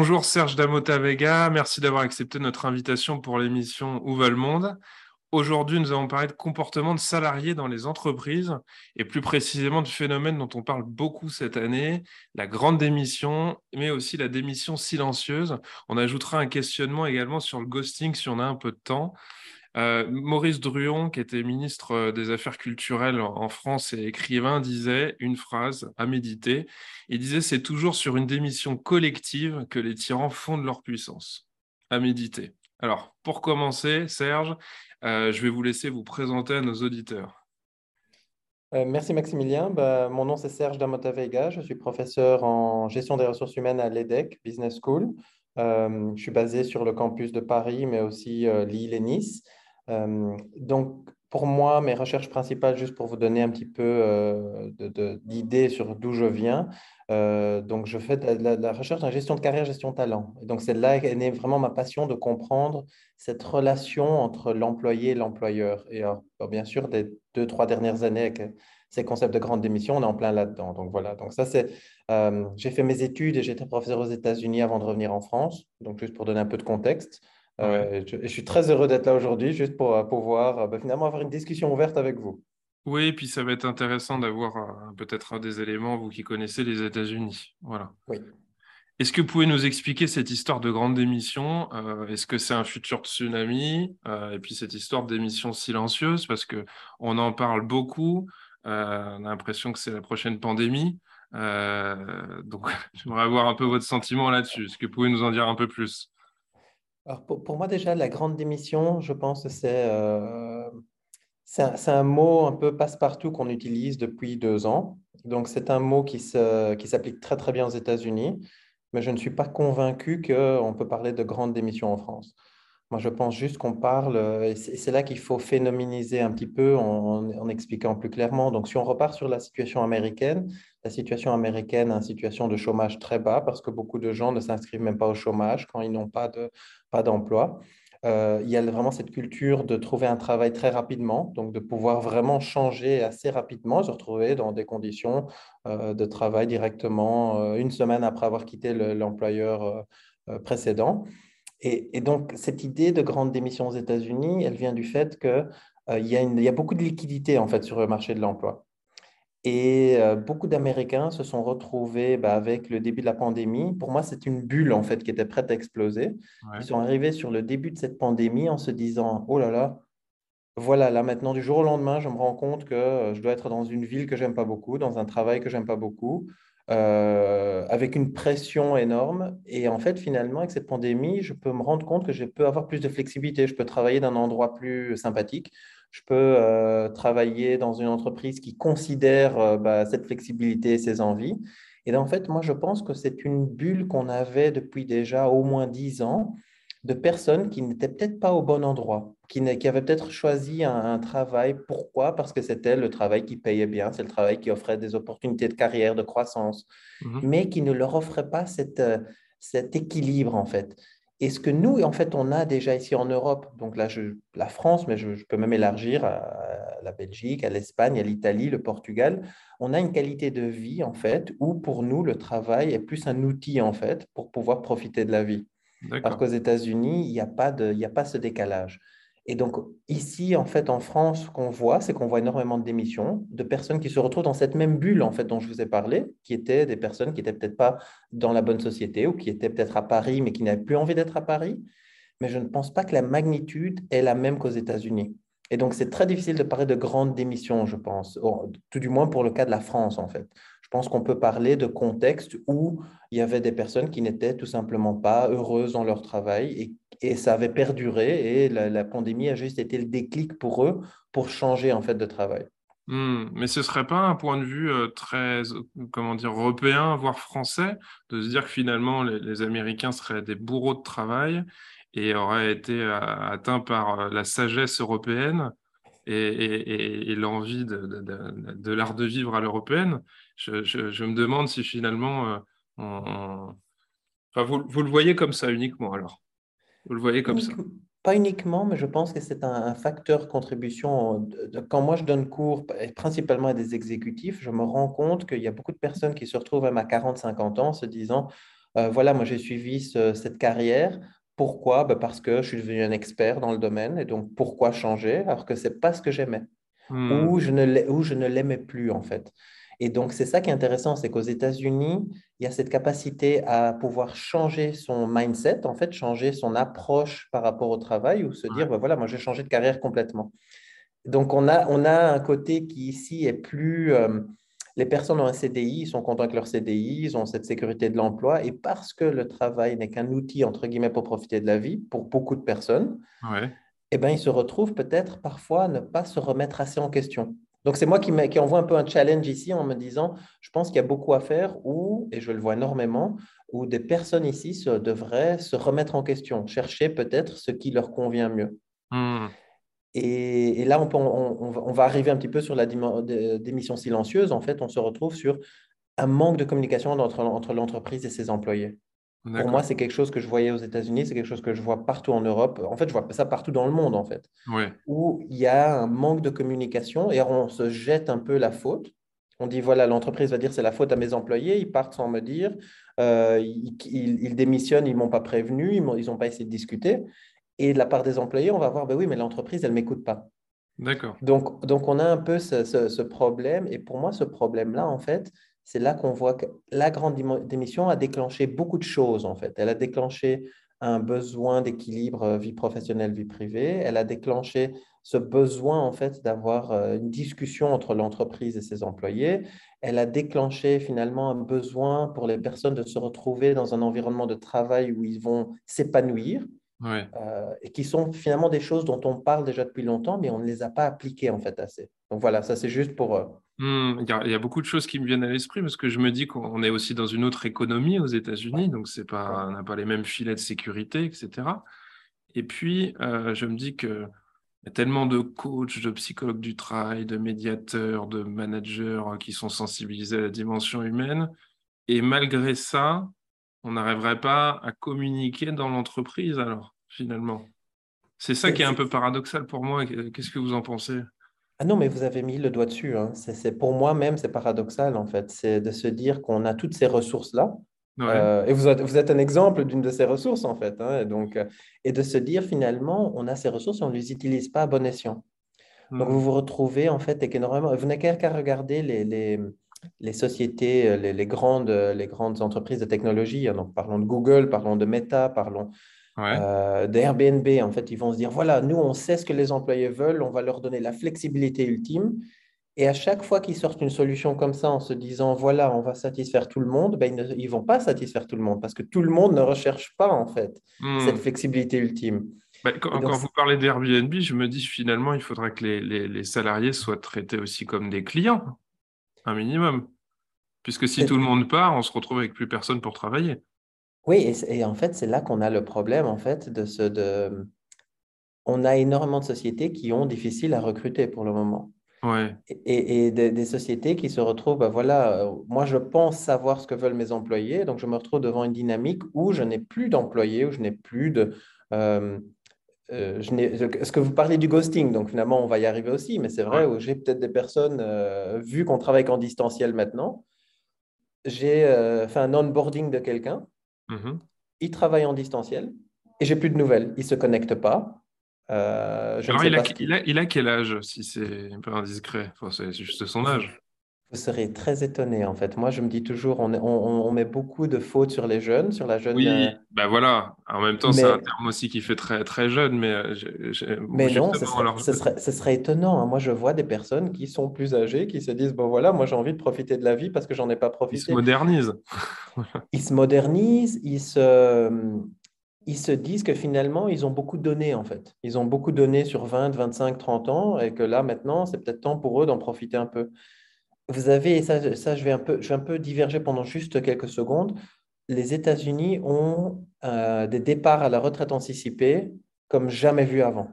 Bonjour Serge Damota Vega, merci d'avoir accepté notre invitation pour l'émission Où va le monde? Aujourd'hui, nous allons parler de comportement de salariés dans les entreprises et plus précisément du phénomène dont on parle beaucoup cette année, la grande démission, mais aussi la démission silencieuse. On ajoutera un questionnement également sur le ghosting si on a un peu de temps. Euh, Maurice Druon, qui était ministre des Affaires culturelles en France et écrivain, disait une phrase à méditer. Il disait c'est toujours sur une démission collective que les tyrans fondent leur puissance. À méditer. Alors, pour commencer, Serge, euh, je vais vous laisser vous présenter à nos auditeurs. Euh, merci Maximilien. Bah, mon nom c'est Serge Damota Vega. Je suis professeur en gestion des ressources humaines à l'EDEC Business School. Euh, je suis basé sur le campus de Paris, mais aussi Lille et Nice. Donc, pour moi, mes recherches principales, juste pour vous donner un petit peu d'idées sur d'où je viens, euh, donc, je fais de la, recherche en gestion de carrière, gestion de talent. Et donc, c'est là qu'est née vraiment ma passion de comprendre cette relation entre l'employé et l'employeur. Et bien sûr, des deux, trois dernières années, avec ces concepts de grande démission, on est en plein là-dedans. Donc, voilà. Donc, ça, c'est. Euh, j'ai fait mes études et j'étais professeur aux États-Unis avant de revenir en France. Donc, juste pour donner un peu de contexte. Euh, je, suis très heureux d'être là aujourd'hui, juste pour pouvoir ben, finalement avoir une discussion ouverte avec vous. Oui, puis ça va être intéressant d'avoir euh, peut-être des éléments, vous qui connaissez les États-Unis. Voilà. Oui. Est-ce que vous pouvez nous expliquer cette histoire de grande démission euh, Est-ce que c'est un futur tsunami euh, Et puis cette histoire d'émission silencieuse, parce qu'on en parle beaucoup. on a l'impression que c'est la prochaine pandémie. donc, j'aimerais avoir un peu votre sentiment là-dessus. Est-ce que vous pouvez nous en dire un peu plus? Alors pour, moi, déjà, la grande démission, je pense que c'est c'est un, mot un peu passe-partout qu'on utilise depuis deux ans. Donc, c'est un mot qui s'applique très, très bien aux États-Unis, mais je ne suis pas convaincu qu'on peut parler de grande démission en France. Moi, je pense juste qu'on parle, et c'est là qu'il faut phénoméniser un petit peu en, expliquant plus clairement. Donc, si on repart sur la situation américaine, la situation américaine est une situation de chômage très bas parce que beaucoup de gens ne s'inscrivent même pas au chômage quand ils n'ont pas d'emploi. Euh, il y a vraiment cette culture de trouver un travail très rapidement, donc de pouvoir vraiment changer assez rapidement, se retrouver dans des conditions euh, de travail directement euh, une semaine après avoir quitté l'employeur précédent. Et, donc, cette idée de grande démission aux États-Unis, elle vient du fait qu'il y, y, a beaucoup de liquidités en fait, sur le marché de l'emploi. Et euh, beaucoup d'Américains se sont retrouvés bah, avec le début de la pandémie. Pour moi, c'est une bulle en fait qui était prête à exploser. Ils sont arrivés sur le début de cette pandémie en se disant Oh là là, voilà, là maintenant, du jour au lendemain, je me rends compte que euh, je dois être dans une ville que j'aime pas beaucoup, dans un travail que j'aime pas beaucoup, euh, avec une pression énorme. Et en fait, finalement, avec cette pandémie, je peux me rendre compte que je peux avoir plus de flexibilité. Je peux travailler d'un endroit plus sympathique je peux euh, travailler dans une entreprise qui considère euh, bah, cette flexibilité et ses envies. Et en fait, moi, je pense que c'est une bulle qu'on avait depuis déjà au moins dix ans de personnes qui n'étaient peut-être pas au bon endroit, qui, qui avaient peut-être choisi un, travail. Pourquoi? Parce que c'était le travail qui payait bien, c'est le travail qui offrait des opportunités de carrière, de croissance, mmh mais qui ne leur offrait pas cette, euh, cet équilibre, en fait. Et ce que nous, en fait, on a déjà ici en Europe, donc là, je, la France, mais je, peux même élargir à, la Belgique, à l'Espagne, à l'Italie, le Portugal, on a une qualité de vie, en fait, où pour nous, le travail est plus un outil, en fait, pour pouvoir profiter de la vie. Parce qu'aux États-Unis, il n'y a, pas a pas ce décalage. Et donc, ici, en fait, en France, ce qu'on voit, c'est qu'on voit énormément de démissions de personnes qui se retrouvent dans cette même bulle, en fait, dont je vous ai parlé, qui étaient des personnes qui n'étaient peut-être pas dans la bonne société ou qui étaient peut-être à Paris, mais qui n'avaient plus envie d'être à Paris. Mais je ne pense pas que la magnitude est la même qu'aux États-Unis. Et donc, c'est très difficile de parler de grandes démissions, je pense, tout du moins pour le cas de la France, en fait. Je pense qu'on peut parler de contexte où il y avait des personnes qui n'étaient tout simplement pas heureuses dans leur travail et ça avait perduré et la, pandémie a juste été le déclic pour eux pour changer en fait de travail. Hmm, mais ce serait pas un point de vue euh, très, comment dire, européen, voire français, de se dire que finalement les, Américains seraient des bourreaux de travail et auraient été euh, atteints par la sagesse européenne et, l'envie de, l'art de vivre à l'européenne? Je, me demande si finalement, on, vous, le voyez comme ça uniquement alors. Vous le voyez comme ça. Pas uniquement, mais je pense que c'est un, facteur contribution. quand moi je donne cours, principalement à des exécutifs, je me rends compte qu'il y a beaucoup de personnes qui se retrouvent même à 40-50 ans se disant, euh, voilà, moi j'ai suivi cette carrière. Pourquoi? Ben, Parce que je suis devenu un expert dans le domaine. Et donc, pourquoi changer? Alors que ce n'est pas ce que j'aimais hmm. Ou je ne l'aimais plus, en fait. Et donc, c'est ça qui est intéressant, c'est qu'aux États-Unis, il y a cette capacité à pouvoir changer son mindset, en fait, changer son approche par rapport au travail ou se dire, ben voilà, moi, j'ai changé de carrière complètement. Donc, on a, on a un côté qui ici est plus... Euh, les personnes ont un CDI, ils sont contents avec leur CDI, ils ont cette sécurité de l'emploi. Et parce que le travail n'est qu'un outil, entre guillemets, pour profiter de la vie, pour beaucoup de personnes, eh ben, ils se retrouvent peut-être parfois à ne pas se remettre assez en question. Donc, c'est moi qui, qui, envoie un peu un challenge ici en me disant, je pense qu'il y a beaucoup à faire où, et je le vois énormément, où des personnes ici se, devraient se remettre en question, chercher peut-être ce qui leur convient mieux. Hmm. Et, là, on, on, va arriver un petit peu sur la démission silencieuse. En fait, on se retrouve sur un manque de communication entre, entre l'entreprise et ses employés. Pour moi, c'est quelque chose que je voyais aux États-Unis, c'est quelque chose que je vois partout en Europe. En fait, je vois ça partout dans le monde, en fait. Où il y a un manque de communication et on se jette un peu la faute. On dit, voilà, l'entreprise va dire c'est la faute à mes employés, ils partent sans me dire, euh, ils, démissionnent, ils ne m'ont pas prévenu, ils n'ont pas essayé de discuter. Et de la part des employés, on va voir, ben oui, mais l'entreprise, elle ne m'écoute pas. D'accord. Donc, donc, on a un peu ce, ce problème. Et pour moi, ce problème-là, en fait, c'est là qu'on voit que la grande démission a déclenché beaucoup de choses, en fait. Elle a déclenché un besoin d'équilibre euh, vie professionnelle, vie privée. Elle a déclenché ce besoin, en fait, d'avoir euh, une discussion entre l'entreprise et ses employés. Elle a déclenché finalement un besoin pour les personnes de se retrouver dans un environnement de travail où ils vont s'épanouir. Euh, et qui sont finalement des choses dont on parle déjà depuis longtemps, mais on ne les a pas appliquées en fait assez. Donc voilà, ça c'est juste pour, Mmh, il y, a beaucoup de choses qui me viennent à l'esprit parce que je me dis qu'on est aussi dans une autre économie aux États-Unis, donc c'est pas, on n'a pas les mêmes filets de sécurité, etc. Et puis, euh, je me dis qu'il y a tellement de coachs, de psychologues du travail, de médiateurs, de managers euh, qui sont sensibilisés à la dimension humaine. Et malgré ça, on n'arriverait pas à communiquer dans l'entreprise alors, finalement. C'est ça qui est un peu paradoxal pour moi. Qu'est-ce que vous en pensez? Ah non, mais vous avez mis le doigt dessus. Hein. C'est, pour moi-même, c'est paradoxal, en fait. C'est de se dire qu'on a toutes ces ressources-là. Euh, et vous êtes, vous êtes, un exemple d'une de ces ressources, en fait. Hein. et, donc, euh, et de se dire, finalement, on a ces ressources et on ne les utilise pas à bon escient. Donc, mmh. vous vous retrouvez, en fait, avec énormément... Vous n'avez qu'à regarder les, les, les sociétés, euh, les, les, grandes, les grandes entreprises de technologie. Hein. Donc, parlons de Google, parlons de Meta, parlons euh, d'Airbnb. En fait, ils vont se dire, voilà, nous, on sait ce que les employés veulent, on va leur donner la flexibilité ultime. Et à chaque fois qu'ils sortent une solution comme ça en se disant, voilà, on va satisfaire tout le monde, ben, ils ne vont pas satisfaire tout le monde parce que tout le monde ne recherche pas, en fait, hmm. cette flexibilité ultime. Ben, quand, vous parlez d'Airbnb, je me dis finalement, il faudrait que les, les, les, salariés soient traités aussi comme des clients, un minimum. Puisque si tout le monde part, on se retrouve avec plus personne pour travailler. Oui, et, en fait, c'est là qu'on a le problème, en fait, de ce... De... On a énormément de sociétés qui ont difficile à recruter pour le moment. Ouais. Et, et des, sociétés qui se retrouvent, ben voilà, euh, moi je pense savoir ce que veulent mes employés, donc je me retrouve devant une dynamique où je n'ai plus d'employés, où je n'ai plus de... Euh, euh, je Est-ce que vous parlez du ghosting Donc finalement, on va y arriver aussi, mais c'est vrai où j'ai peut-être des personnes, vu qu'on travaille qu'en distanciel maintenant, j'ai fait un onboarding de quelqu'un Mhm. Il travaille en distanciel et j'ai plus de nouvelles. Il ne se connecte pas. Euh, il, a, il, a, quel âge, si c'est un peu indiscret? C'est juste son âge. Vous serez très étonné, en fait. Moi, je me dis toujours, on, on, met beaucoup de fautes sur les jeunes, sur la jeune. Oui, ben voilà. En même temps, c'est un terme aussi qui fait très, très jeune, mais. Euh, mais non, ce serait, ce, serait, étonnant. Hein. Moi, je vois des personnes qui sont plus âgées, qui se disent, bon voilà, moi, j'ai envie de profiter de la vie parce que j'en ai pas profité. Ils se modernisent. ils se modernisent, ils se ils se disent que finalement, ils ont beaucoup donné en fait. Ils ont beaucoup donné sur 20, 25, 30 ans et que là, maintenant, c'est peut-être temps pour eux d'en profiter un peu. Vous avez, ça, ça je, vais un peu, je vais un peu diverger pendant juste quelques secondes. Les États-Unis ont euh, des départs à la retraite anticipée comme jamais vu avant.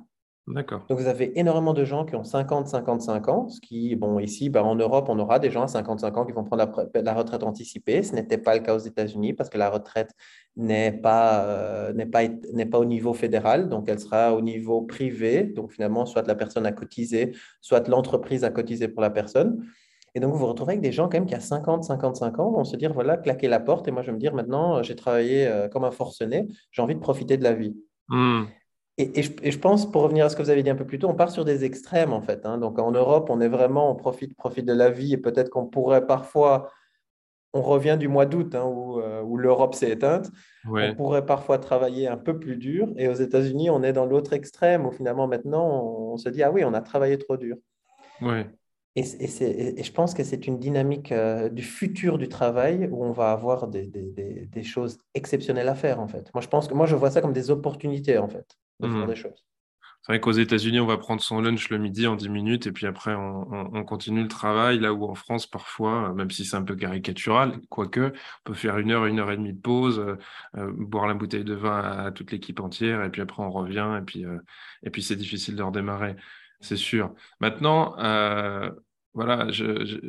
D'accord. Donc, vous avez énormément de gens qui ont 50, 55 ans, ce qui, bon, ici, ben, en Europe, on aura des gens à 55 ans qui vont prendre la, retraite anticipée. Ce n'était pas le cas aux États-Unis parce que la retraite n'est pas, euh, n'est pas, n'est pas au niveau fédéral, donc elle sera au niveau privé. Donc, finalement, soit la personne a cotisé, soit l'entreprise a cotisé pour la personne. Et donc, vous vous retrouvez avec des gens quand même qui, à 50, 55 ans, vont se dire, voilà, claquer la porte. Et moi, je vais me dire, maintenant, j'ai travaillé euh, comme un forcené, j'ai envie de profiter de la vie. Hmm. Et, je, pense, pour revenir à ce que vous avez dit un peu plus tôt, on part sur des extrêmes en fait. Hein. Donc en Europe, on est vraiment, on profite, profite de la vie et peut-être qu'on pourrait parfois, on revient du mois d'août hein, euh, où, l'Europe s'est éteinte, on pourrait parfois travailler un peu plus dur. Et aux États-Unis, on est dans l'autre extrême où finalement maintenant, on, se dit, ah oui, on a travaillé trop dur. Et, et, je pense que c'est une dynamique euh, du futur du travail où on va avoir des, des, des, choses exceptionnelles à faire en fait. Moi, je pense que moi, je vois ça comme des opportunités en fait de faire mmh. des choses. C'est vrai qu'aux États-Unis, on va prendre son lunch le midi en 10 minutes et puis après, on, continue le travail. Là où en France, parfois, même si c'est un peu caricatural, quoique, on peut faire une heure, une heure et demie de pause, euh, euh, boire la bouteille de vin à, toute l'équipe entière et puis après, on revient et puis, euh, et puis c'est difficile de redémarrer, c'est sûr. Maintenant, voilà,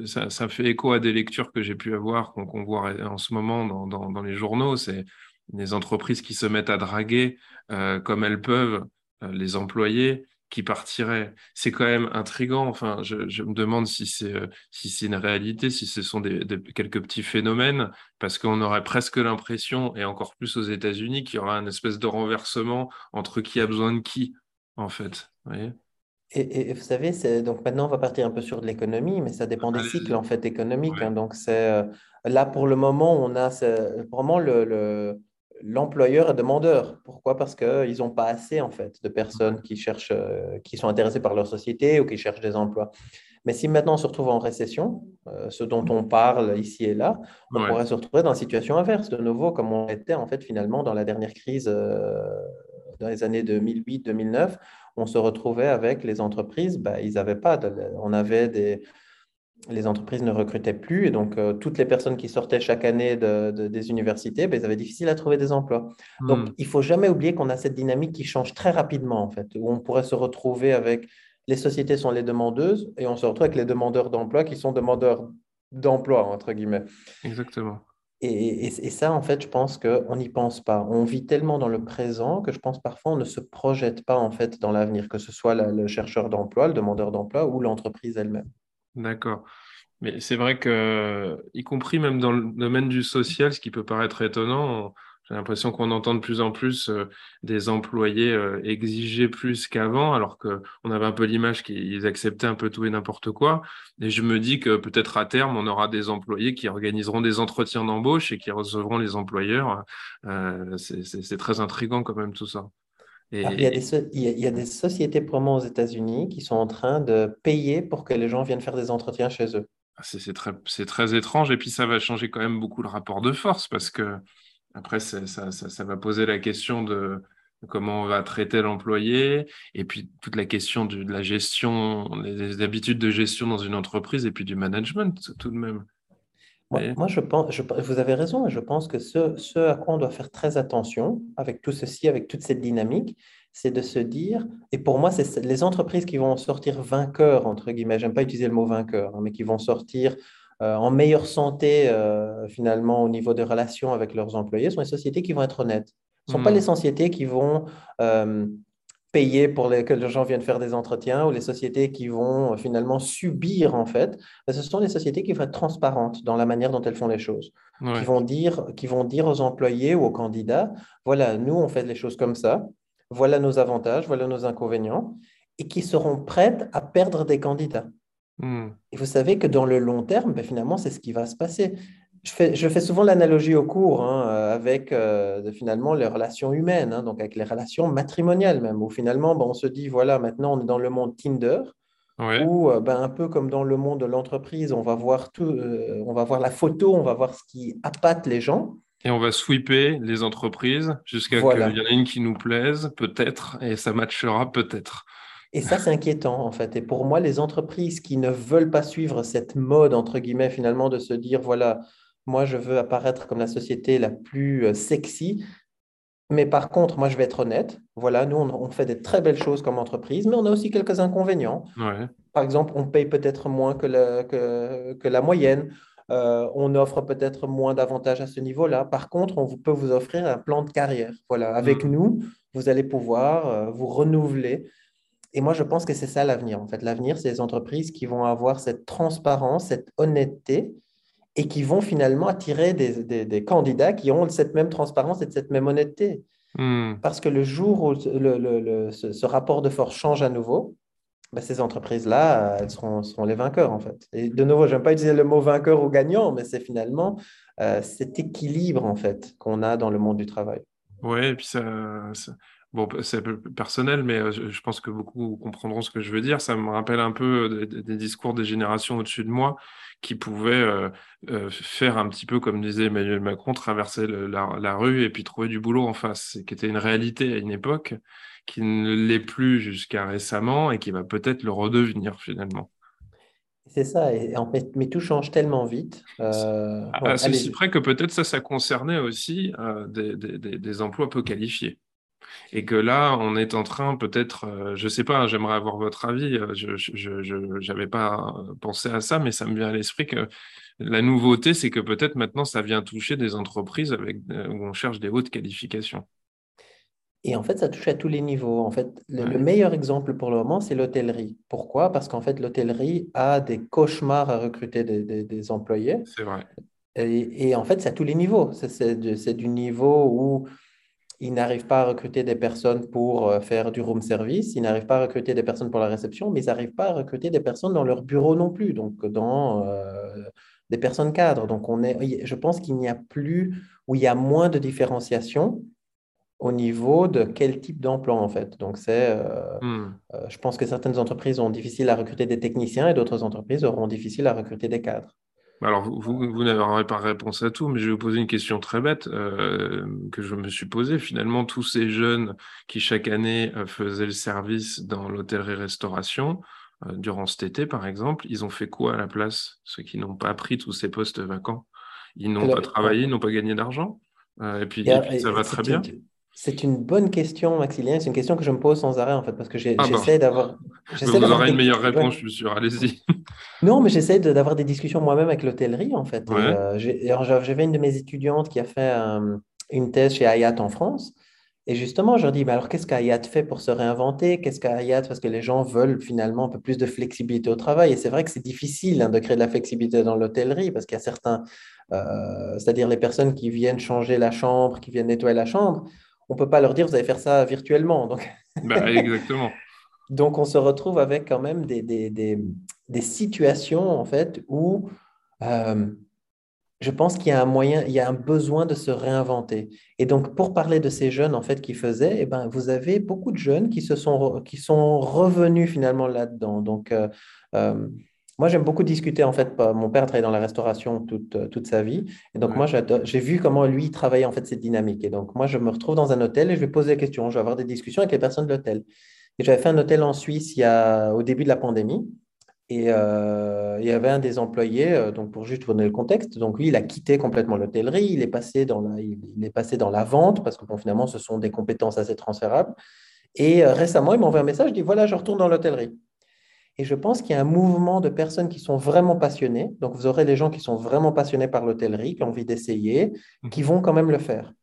ça, fait écho à des lectures que j'ai pu avoir, qu'on voit en ce moment dans, les journaux. C'est des entreprises qui se mettent à draguer euh, comme elles peuvent euh, les employés qui partiraient. C'est quand même intrigant. Enfin, je, me demande si c'est euh, si c'est une réalité, si ce sont quelques petits phénomènes, parce qu'on aurait presque l'impression, et encore plus aux États-Unis, qu'il y aura une espèce de renversement entre qui a besoin de qui, en fait. Vous voyez et, vous savez, donc maintenant on va partir un peu sur de l'économie, mais ça dépend des cycles en fait économiques. Hein. donc c'est là pour le moment, on a vraiment le, le l'employeur est demandeur. Pourquoi? Parce qu'ils n'ont pas assez en fait de personnes qui cherchent, euh, qui sont intéressées par leur société ou qui cherchent des emplois. Mais si maintenant on se retrouve en récession, euh, ce dont on parle ici et là, on pourrait se retrouver dans une situation inverse de nouveau, comme on était en fait finalement dans la dernière crise euh, dans les années 2008-2009. On se retrouvait avec les entreprises, bah, ils avaient pas, on avait des, les entreprises ne recrutaient plus et donc euh, toutes les personnes qui sortaient chaque année des universités, ben, ils avaient difficile à trouver des emplois. Donc hmm. il faut jamais oublier qu'on a cette dynamique qui change très rapidement en fait, où on pourrait se retrouver avec les sociétés sont les demandeuses et on se retrouve avec les demandeurs d'emploi qui sont demandeurs d'emploi entre guillemets. Exactement. Et, ça, en fait, je pense qu'on n'y pense pas. On vit tellement dans le présent que je pense parfois on ne se projette pas en fait dans l'avenir, que ce soit le chercheur d'emploi, le demandeur d'emploi ou l'entreprise elle-même. D'accord. Mais c'est vrai que, y compris même dans le domaine du social, ce qui peut paraître étonnant, j'ai l'impression qu'on entend de plus en plus euh, des employés euh, exiger plus qu'avant, alors qu'on avait un peu l'image qu'ils acceptaient un peu tout et n'importe quoi. Et je me dis que peut-être à terme, on aura des employés qui organiseront des entretiens d'embauche et qui recevront les employeurs. Euh, c'est très intriguant quand même tout ça il, y a des, il, y a, des, sociétés promo aux États-Unis qui sont en train de payer pour que les gens viennent faire des entretiens chez eux. Ah, c'est très, très, étrange et puis ça va changer quand même beaucoup le rapport de force parce que après ça, ça, ça, va poser la question de comment on va traiter l'employé et puis toute la question de, la gestion, des habitudes de gestion dans une entreprise et puis du management tout de même. Moi, je pense, je, vous avez raison, je pense que ce, ce, à quoi on doit faire très attention avec tout ceci, avec toute cette dynamique, c'est de se dire, et pour moi, c'est les entreprises qui vont sortir vainqueurs, entre guillemets, j'aime pas utiliser le mot vainqueur, hein, mais qui vont sortir euh, en meilleure santé euh, finalement au niveau des relations avec leurs employés, sont les sociétés qui vont être honnêtes. Ce ne sont pas hmm. les sociétés qui vont euh, payer pour que les gens viennent faire des entretiens ou les sociétés qui vont finalement subir en fait, ben, ce sont les sociétés qui vont être transparentes dans la manière dont elles font les choses, qui, vont dire, qui vont dire aux employés ou aux candidats, voilà, nous on fait les choses comme ça, voilà nos avantages, voilà nos inconvénients, et qui seront prêtes à perdre des candidats. Hmm. Et vous savez que dans le long terme, ben, finalement, c'est ce qui va se passer je fais, souvent l'analogie au cours hein, euh, avec euh, finalement les relations humaines, hein, donc avec les relations matrimoniales même, où finalement ben, on se dit, voilà, maintenant on est dans le monde Tinder, où euh, ben, un peu comme dans le monde de l'entreprise, on, va voir tout, on va voir la photo, on va voir ce qui appâte les gens. Et on va sweeper les entreprises jusqu'à ce qu'il y en ait une qui nous plaise, peut-être, et ça matchera peut-être. Et ça, c'est inquiétant, en fait. Et pour moi, les entreprises qui ne veulent pas suivre cette mode, entre guillemets, finalement, de se dire, voilà, moi, je veux apparaître comme la société la plus euh, sexy. Mais par contre, moi, je vais être honnête. Voilà, nous, on, fait des très belles choses comme entreprise, mais on a aussi quelques inconvénients. Par exemple, on paye peut-être moins que la, que, la moyenne. Euh, on offre peut-être moins d'avantages à ce niveau-là. Par contre, on peut vous offrir un plan de carrière. Voilà, avec mm. nous, vous allez pouvoir euh, vous renouveler. Et moi, je pense que c'est ça l'avenir. En fait, l'avenir, c'est les entreprises qui vont avoir cette transparence, cette honnêteté et qui vont finalement attirer des, candidats qui ont cette même transparence et cette même honnêteté. Hmm. Parce que le jour où ce, rapport de force change à nouveau, ben, ces entreprises-là, elles seront, seront, les vainqueurs, en fait. Et de nouveau, je n'aime pas utiliser le mot vainqueur ou gagnant, mais c'est finalement euh, cet équilibre, en fait, qu'on a dans le monde du travail. Oui, et puis ça, Bon, c'est un peu personnel, mais je pense que beaucoup comprendront ce que je veux dire. Ça me rappelle un peu des, discours des générations au-dessus de moi qui pouvaient euh, euh, faire un petit peu, comme disait Emmanuel Macron, traverser la, rue et puis trouver du boulot en face, qui était une réalité à une époque, qui ne l'est plus jusqu'à récemment et qui va peut-être le redevenir finalement. C'est ça, et en fait, mais tout change tellement vite. Euh, à, ceci près que peut-être ça, ça concernait aussi des, des emplois peu qualifiés. Et que là, on est en train, peut-être, euh, je ne sais pas, j'aimerais avoir votre avis, euh, je n'avais pas pensé à ça, mais ça me vient à l'esprit que la nouveauté, c'est que peut-être maintenant, ça vient toucher des entreprises avec, euh, où on cherche des hautes qualifications. Et en fait, ça touche à tous les niveaux. En fait, le, meilleur exemple pour le moment, c'est l'hôtellerie. Pourquoi? Parce qu'en fait, l'hôtellerie a des cauchemars à recruter des, employés. C'est vrai. Et, et, en fait, c'est à tous les niveaux. C'est du niveau où ils n'arrivent pas à recruter des personnes pour euh, faire du room service, ils n'arrivent pas à recruter des personnes pour la réception, mais ils n'arrivent pas à recruter des personnes dans leur bureau non plus, donc dans euh, des personnes cadres. Donc on est, je pense qu'il n'y a plus, ou il y a moins de différenciation au niveau de quel type d'emploi en fait. Donc c'est, euh, hmm. je pense que certaines entreprises ont difficile à recruter des techniciens et d'autres entreprises auront difficile à recruter des cadres. Alors, vous, vous, n'avez pas réponse à tout, mais je vais vous poser une question très bête euh, que je me suis posée. Finalement, tous ces jeunes qui, chaque année, euh, faisaient le service dans l'hôtellerie-restauration, euh, durant cet été, par exemple, ils ont fait quoi à la place Ceux qui n'ont pas pris tous ces postes vacants? Ils n'ont pas travaillé, ils n'ont pas gagné d'argent? Et puis, ça va très bien? C'est une bonne question, Maxilien. C'est une question que je me pose sans arrêt, en fait, parce que ah j'essaie d'avoir. Vous aurez une meilleure réponse, je suis sûr. Allez-y. Non, mais j'essaie d'avoir des discussions moi-même avec l'hôtellerie, en fait. Euh, j'avais une de mes étudiantes qui a fait une thèse chez Hayat en France. Et justement, je leur dis, mais alors qu'est-ce qu'Ayat fait pour se réinventer? Qu'est-ce qu'Ayat Parce que les gens veulent finalement un peu plus de flexibilité au travail. Et c'est vrai que c'est difficile hein, de créer de la flexibilité dans l'hôtellerie parce qu'il y a certains, euh, c'est-à-dire les personnes qui viennent changer la chambre, qui viennent nettoyer la chambre on ne peut pas leur dire vous allez faire ça virtuellement. Donc... Bah, exactement. donc on se retrouve avec quand même des, des, situations en fait où euh, je pense qu'il y a un moyen, il y a un besoin de se réinventer. Et donc pour parler de ces jeunes en fait qui faisaient, eh ben, vous avez beaucoup de jeunes qui se sont qui sont revenus finalement là-dedans. Donc euh, euh, moi, j'aime beaucoup discuter. En fait, mon père travaillait dans la restauration toute, euh, toute sa vie. Et donc, moi, j'ai vu comment lui travaillait en fait cette dynamique. Et donc, moi, je me retrouve dans un hôtel et je vais poser des questions. Je vais avoir des discussions avec les personnes de l'hôtel. Et j'avais fait un hôtel en Suisse il y a, au début de la pandémie. Et euh, il y avait un des employés, euh, donc pour juste vous donner le contexte, donc lui, il a quitté complètement l'hôtellerie, il est passé dans la, il, est passé dans la vente parce que bon, finalement, ce sont des compétences assez transférables. Et récemment, il m'a envoyé un message, il dit voilà, je retourne dans l'hôtellerie. Et je pense qu'il y a un mouvement de personnes qui sont vraiment passionnées. Donc, vous aurez des gens qui sont vraiment passionnés par l'hôtellerie, qui ont envie d'essayer, mhm. qui vont quand même le faire.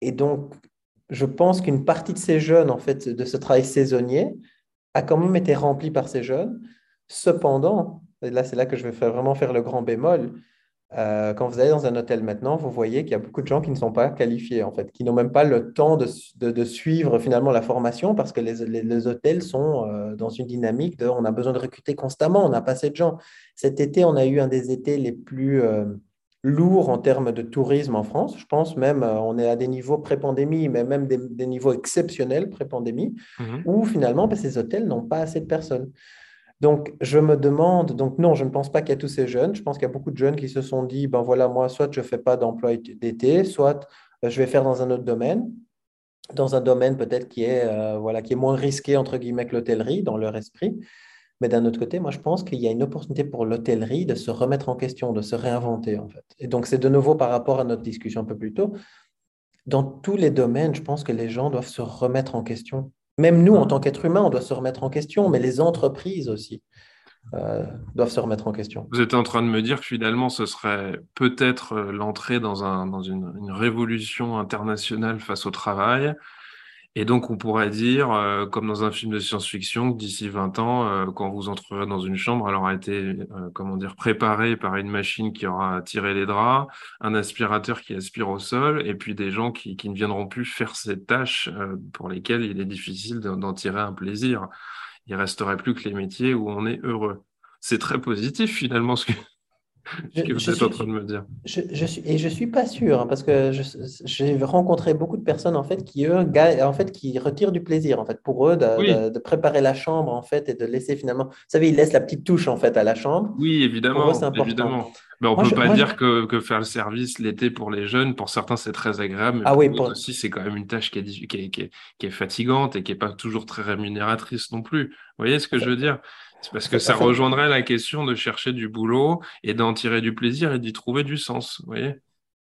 Et donc, je pense qu'une partie de ces jeunes, en fait, de ce travail saisonnier, a quand même été remplie par ces jeunes. Cependant, et là, c'est là que je vais vraiment faire le grand bémol, euh, quand vous allez dans un hôtel maintenant, vous voyez qu'il y a beaucoup de gens qui ne sont pas qualifiés, en fait, qui n'ont même pas le temps de, de, suivre finalement la formation parce que les, les, hôtels sont euh, dans une dynamique de on a besoin de recruter constamment, on n'a pas assez de gens. Cet été, on a eu un des étés les plus euh, lourds en termes de tourisme en France. Je pense même, on est à des niveaux pré-pandémie, mais même des, niveaux exceptionnels pré-pandémie, mmh où finalement, ben, ces hôtels n'ont pas assez de personnes. Donc, je me demande, donc non, je ne pense pas qu'il y a tous ces jeunes. Je pense qu'il y a beaucoup de jeunes qui se sont dit, ben voilà, moi, soit je ne fais pas d'emploi d'été, soit euh, je vais faire dans un autre domaine, dans un domaine peut-être qui est, euh, voilà, qui est moins risqué, entre guillemets, que l'hôtellerie dans leur esprit. Mais d'un autre côté, moi, je pense qu'il y a une opportunité pour l'hôtellerie de se remettre en question, de se réinventer, en fait. Et donc, c'est de nouveau par rapport à notre discussion un peu plus tôt. Dans tous les domaines, je pense que les gens doivent se remettre en question. Même nous, en tant qu'êtres humains, on doit se remettre en question, mais les entreprises aussi euh, doivent se remettre en question. Vous êtes en train de me dire que finalement, ce serait peut-être euh, l'entrée dans, un, dans une, une, révolution internationale face au travail, et donc, on pourrait dire, euh, comme dans un film de science-fiction, d'ici 20 ans, euh, quand vous entrerez dans une chambre, elle aura été, euh, comment dire, préparée par une machine qui aura tiré les draps, un aspirateur qui aspire au sol, et puis des gens qui, ne viendront plus faire ces tâches pour lesquelles il est difficile d'en tirer un plaisir. Il resterait plus que les métiers où on est heureux. C'est très positif finalement ce que, ce que vous êtes en train de me dire. Je, suis, et je ne suis pas sûr, hein, parce que j'ai rencontré beaucoup de personnes en fait, qui, eux, en fait, qui retirent du plaisir en fait, pour eux de, préparer la chambre en fait, et de laisser finalement. Vous savez, ils laissent la petite touche en fait, à la chambre. Oui, évidemment. c'est important. Évidemment. Mais on ne peut pas dire que, que, faire le service l'été pour les jeunes, pour certains, c'est très agréable. Mais ah pour oui, pour... aussi, c'est quand même une tâche qui est, qui, est, qui, est, qui est, fatigante et qui n'est pas toujours très rémunératrice non plus. Vous voyez ce que je veux dire? C'est parce que ça rejoindrait la question de chercher du boulot et d'en tirer du plaisir et d'y trouver du sens. Vous voyez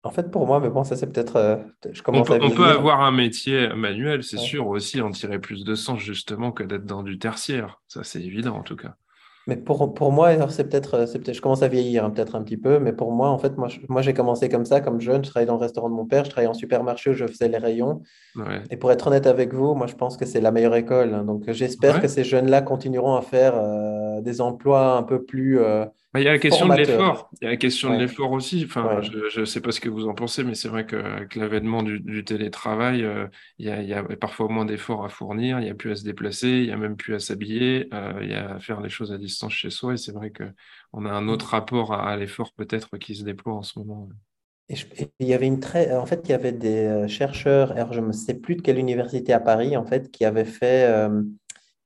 en fait, pour moi, mais bon, ça c'est peut-être. Euh, je commence on peut, on peut avoir un métier manuel, c'est sûr, aussi en tirer plus de sens justement que d'être dans du tertiaire. Ça, c'est évident en tout cas. Mais pour, pour moi, c'est peut-être, c'est peut-être, je commence à vieillir hein, peut-être un petit peu, mais pour moi, en fait, moi, moi j'ai commencé comme ça, comme jeune. Je travaillais dans le restaurant de mon père, je travaillais en supermarché où je faisais les rayons. Et pour être honnête avec vous, moi, je pense que c'est la meilleure école. Hein. Donc, j'espère que ces jeunes-là continueront à faire euh, des emplois un peu plus. Euh, il y a la question de l'effort. Il y a la question de l'effort aussi. Enfin, je ne sais pas ce que vous en pensez, mais c'est vrai qu'avec l'avènement du, télétravail, euh, il, y a, il, y a, parfois moins d'efforts à fournir. Il n'y a plus à se déplacer, il n'y a même plus à s'habiller. il y a à faire les choses à distance chez soi. Et c'est vrai qu'on a un autre rapport à, l'effort peut-être qui se déploie en ce moment. Et, il y avait une très, en fait, il y avait des chercheurs, alors je ne sais plus de quelle université à Paris, en fait, qui avaient fait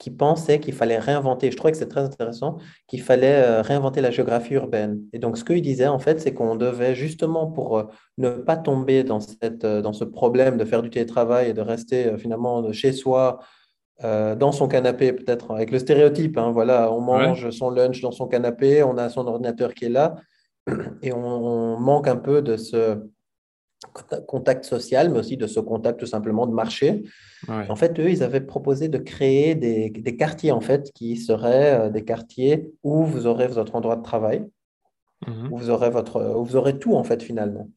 qui pensait qu'il fallait réinventer, je trouvais que c'est très intéressant, qu'il fallait euh, réinventer la géographie urbaine. Et donc, ce qu'il disait, en fait, c'est qu'on devait justement, pour euh, ne pas tomber dans, cette, euh, dans ce problème de faire du télétravail et de rester finalement chez soi, dans son canapé, peut-être avec le stéréotype, hein, voilà, on mange son lunch dans son canapé, on a son ordinateur qui est là, et on manque un peu de ce contact social, mais aussi de ce contact tout simplement de marché. En fait, eux, ils avaient proposé de créer des, des, quartiers, en fait, qui seraient euh, des quartiers où vous aurez votre endroit de travail, mhm. où, vous aurez votre, où vous aurez tout, en fait, finalement.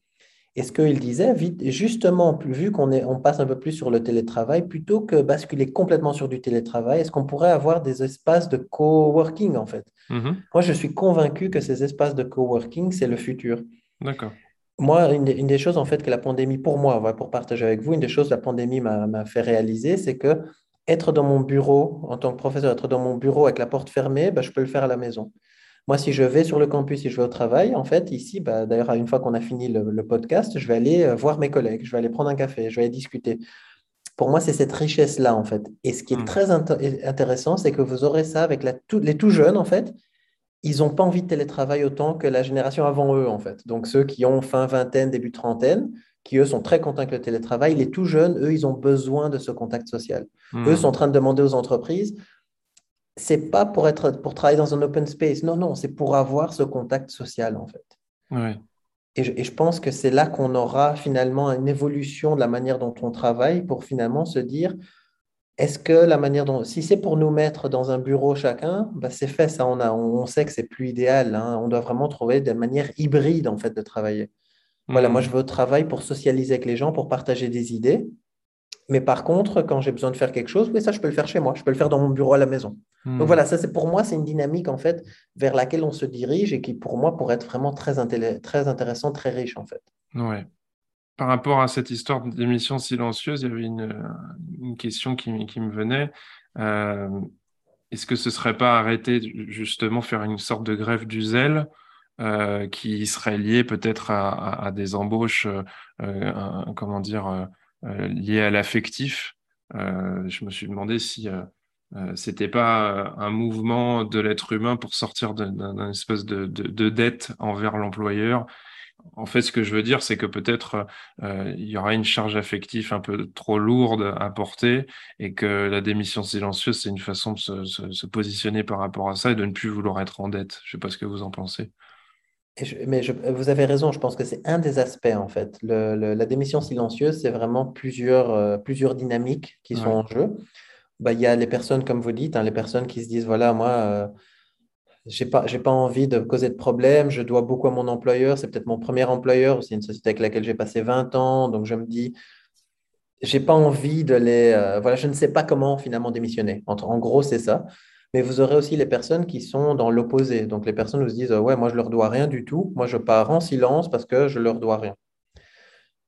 Et ce qu'ils disaient, justement, vu qu'on on passe un peu plus sur le télétravail, plutôt que basculer complètement sur du télétravail, est-ce qu'on pourrait avoir des espaces de coworking, en fait? Mhm. Moi, je suis convaincu que ces espaces de coworking, c'est le futur. D'accord. Moi, une, des choses en fait que la pandémie, pour moi, pour partager avec vous, une des choses que la pandémie m'a fait réaliser, c'est que être dans mon bureau, en tant que professeur, être dans mon bureau avec la porte fermée, bah, je peux le faire à la maison. Moi, si je vais sur le campus, si je vais au travail, en fait, ici, bah, d'ailleurs, une fois qu'on a fini le, podcast, je vais aller euh, voir mes collègues, je vais aller prendre un café, je vais aller discuter. Pour moi, c'est cette richesse-là, en fait. Et ce qui est mmh. très intéressant, c'est que vous aurez ça avec la, les tout jeunes, en fait, ils n'ont pas envie de télétravail autant que la génération avant eux, en fait. Donc, ceux qui ont fin vingtaine, début trentaine, qui, eux, sont très contents avec le télétravail. Les tout jeunes, eux, ils ont besoin de ce contact social. Eux hmm. sont en train de demander aux entreprises, c'est pas pour, être, pour travailler dans un open space. Non, non, c'est pour avoir ce contact social, en fait. Et, je, et je pense que c'est là qu'on aura finalement une évolution de la manière dont on travaille pour finalement se dire, est-ce que la manière dont, si c'est pour nous mettre dans un bureau chacun, bah c'est fait, ça, on, a, on sait que c'est plus idéal. Hein. On doit vraiment trouver des manières hybrides en fait de travailler. Voilà, moi je mmh. veux au travail pour socialiser avec les gens, pour partager des idées. Mais par contre, quand j'ai besoin de faire quelque chose, oui, ça je peux le faire chez moi, je peux le faire dans mon bureau à la maison. Donc mmh. voilà, ça c'est pour moi, c'est une dynamique en fait vers laquelle on se dirige et qui pour moi pourrait être vraiment très, très intéressant, très riche en fait. Ouais par rapport à cette histoire d'émission silencieuse, il y avait une, question qui, me venait. Euh, est-ce que ce serait pas arrêter justement faire une sorte de grève du zèle euh, qui serait liée peut-être à, des embauches, euh, comment dire, liées à l'affectif? Je me suis demandé si c'était pas un mouvement de l'être humain pour sortir d'un espèce de, dette envers l'employeur. En fait, ce que je veux dire, c'est que peut-être euh, il y aura une charge affective un peu trop lourde à porter et que la démission silencieuse, c'est une façon de se, se, positionner par rapport à ça et de ne plus vouloir être en dette. Je ne sais pas ce que vous en pensez. mais vous avez raison, je pense que c'est un des aspects en fait. Le, la démission silencieuse, c'est vraiment plusieurs, euh, plusieurs dynamiques qui sont en jeu. Bah, il y a les personnes, comme vous dites, hein, les personnes qui se disent, voilà, moi, euh, j'ai pas, j'ai pas envie de causer de problème, je dois beaucoup à mon employeur, c'est peut-être mon premier employeur, c'est une société avec laquelle j'ai passé 20 ans, donc je me dis, j'ai pas envie de les, euh, voilà, je ne sais pas comment finalement démissionner. En, en gros, c'est ça. Mais vous aurez aussi les personnes qui sont dans l'opposé. Donc les personnes se disent, ouais, moi je leur dois rien du tout, moi je pars en silence parce que je leur dois rien.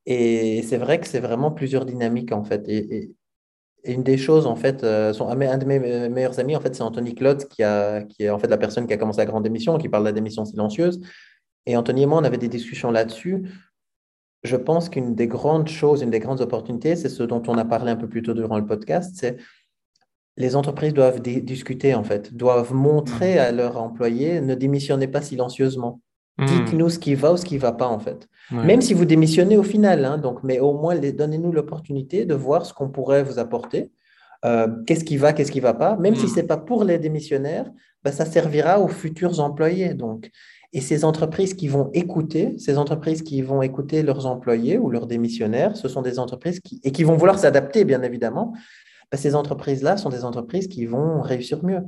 Et c'est vrai que c'est vraiment plusieurs dynamiques en fait. Une des choses, en fait, euh, son, un de mes meilleurs amis, en fait, c'est Anthony Claude, qui, a, qui est en fait la personne qui a commencé la grande émission, qui parle de la démission silencieuse. Et Anthony et moi, on avait des discussions là-dessus. Je pense qu'une des grandes choses, une des grandes opportunités, c'est ce dont on a parlé un peu plus tôt durant le podcast, c'est les entreprises doivent discuter, en fait, doivent montrer mmh. à leurs employés, ne démissionnez pas silencieusement. Dites-nous ce qui va ou ce qui ne va pas, en fait. Même si vous démissionnez au final, hein, donc, mais au moins, donnez-nous l'opportunité de voir ce qu'on pourrait vous apporter. Euh, qu'est-ce qui va, qu'est-ce qui ne va pas. Même si hmm. ce n'est pas pour les démissionnaires, bah, ça servira aux futurs employés. Donc. Et ces entreprises qui vont écouter, ces entreprises qui vont écouter leurs employés ou leurs démissionnaires, ce sont des entreprises qui, et qui vont vouloir s'adapter, bien évidemment. Bah, ces entreprises-là sont des entreprises qui vont réussir mieux.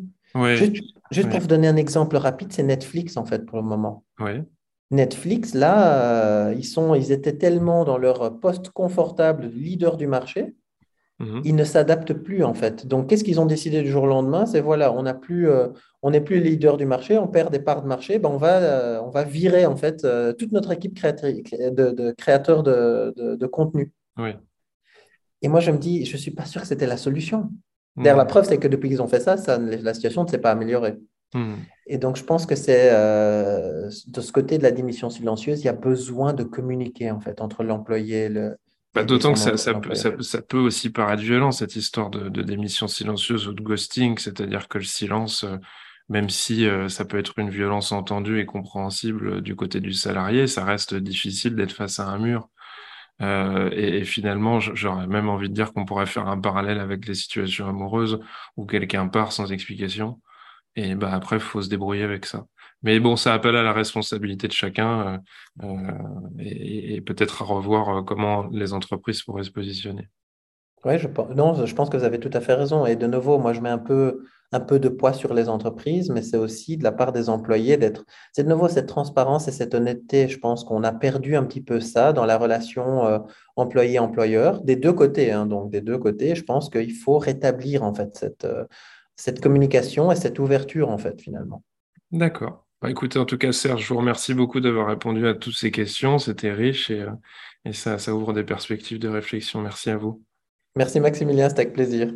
Juste, pour vous donner un exemple rapide, c'est Netflix en fait pour le moment. Netflix, là, euh, ils, sont, ils étaient tellement dans leur poste confortable leader du marché, mhm. ils ne s'adaptent plus en fait. Donc, qu'est-ce qu'ils ont décidé du jour au lendemain? C'est voilà, on n'a plus, euh, on n'est plus leader du marché, on perd des parts de marché, ben on va, euh, on va virer en fait toute notre équipe de, de, créateurs de, de, contenu. Et moi, je me dis, je suis pas sûr que c'était la solution. D'ailleurs, la preuve, c'est que depuis qu'ils ont fait ça, la situation ne s'est pas améliorée. Hmm. Et donc, je pense que c'est euh, de ce côté de la démission silencieuse, il y a besoin de communiquer en fait entre l'employé et le. Bah, D'autant que ça, ça, peut, ça, peut, aussi paraître violent, cette histoire de, démission silencieuse ou de ghosting, c'est-à-dire que le silence, euh, même si euh, ça peut être une violence entendue et compréhensible du côté du salarié, ça reste difficile d'être face à un mur. Euh, et, finalement, j'aurais même envie de dire qu'on pourrait faire un parallèle avec les situations amoureuses où quelqu'un part sans explication. Et bah, après, il faut se débrouiller avec ça. Mais bon, ça appelle à la responsabilité de chacun euh, euh, et, peut-être à revoir comment les entreprises pourraient se positionner. Oui, je, je pense que vous avez tout à fait raison. Et de nouveau, moi, je mets un peu un peu de poids sur les entreprises, mais c'est aussi de la part des employés d'être. C'est de nouveau cette transparence et cette honnêteté. Je pense qu'on a perdu un petit peu ça dans la relation euh, employé-employeur, des deux côtés. Hein, donc, des deux côtés, je pense qu'il faut rétablir en fait cette, euh, cette communication et cette ouverture en fait finalement. D'accord. Bah, écoutez, en tout cas, Serge, je vous remercie beaucoup d'avoir répondu à toutes ces questions. C'était riche et, euh, ça ouvre des perspectives de réflexion. Merci à vous. Merci Maximilien, c'était avec plaisir.